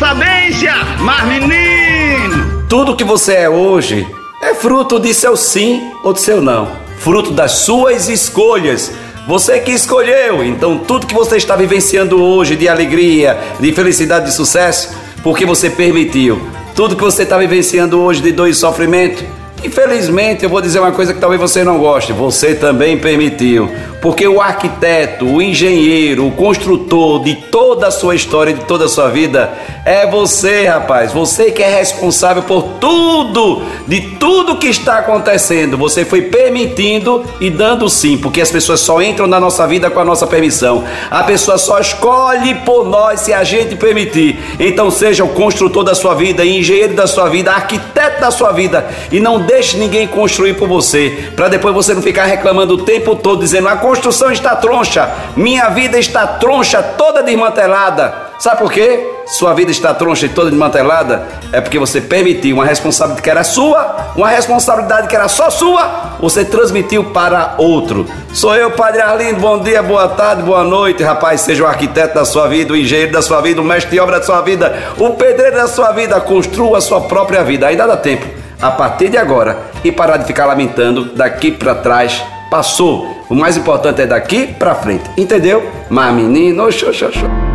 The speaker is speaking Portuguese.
sabência, mas menino! Tudo que você é hoje é fruto de seu sim ou de seu não, fruto das suas escolhas. Você que escolheu, então tudo que você está vivenciando hoje de alegria, de felicidade, de sucesso, porque você permitiu. Tudo que você está vivenciando hoje de dor e sofrimento, Infelizmente, eu vou dizer uma coisa que talvez você não goste, você também permitiu. Porque o arquiteto, o engenheiro, o construtor de toda a sua história, de toda a sua vida, é você, rapaz. Você que é responsável por tudo, de tudo que está acontecendo. Você foi permitindo e dando sim, porque as pessoas só entram na nossa vida com a nossa permissão. A pessoa só escolhe por nós se a gente permitir. Então, seja o construtor da sua vida, engenheiro da sua vida, arquiteto da sua vida e não deixe ninguém construir por você, para depois você não ficar reclamando o tempo todo dizendo: "A construção está troncha, minha vida está troncha, toda desmantelada". Sabe por quê? Sua vida está troncha e toda desmantelada? É porque você permitiu uma responsabilidade que era sua, uma responsabilidade que era só sua, você transmitiu para outro. Sou eu, Padre Arlindo. Bom dia, boa tarde, boa noite, rapaz. Seja o arquiteto da sua vida, o engenheiro da sua vida, o mestre de obra da sua vida, o pedreiro da sua vida. Construa a sua própria vida. Ainda dá tempo a partir de agora e parar de ficar lamentando daqui para trás. Passou. O mais importante é daqui para frente. Entendeu? Mas menino, xô, xô, xô.